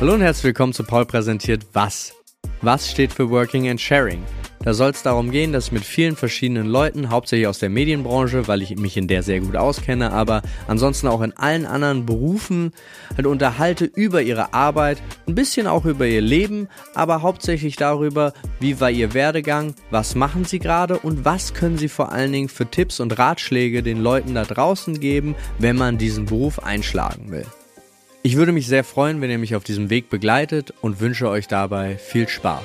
Hallo und herzlich willkommen zu Paul präsentiert Was. Was steht für Working and Sharing? Da soll es darum gehen, dass ich mit vielen verschiedenen Leuten, hauptsächlich aus der Medienbranche, weil ich mich in der sehr gut auskenne, aber ansonsten auch in allen anderen Berufen, halt unterhalte über ihre Arbeit, ein bisschen auch über ihr Leben, aber hauptsächlich darüber, wie war ihr Werdegang, was machen sie gerade und was können sie vor allen Dingen für Tipps und Ratschläge den Leuten da draußen geben, wenn man diesen Beruf einschlagen will. Ich würde mich sehr freuen, wenn ihr mich auf diesem Weg begleitet und wünsche euch dabei viel Spaß.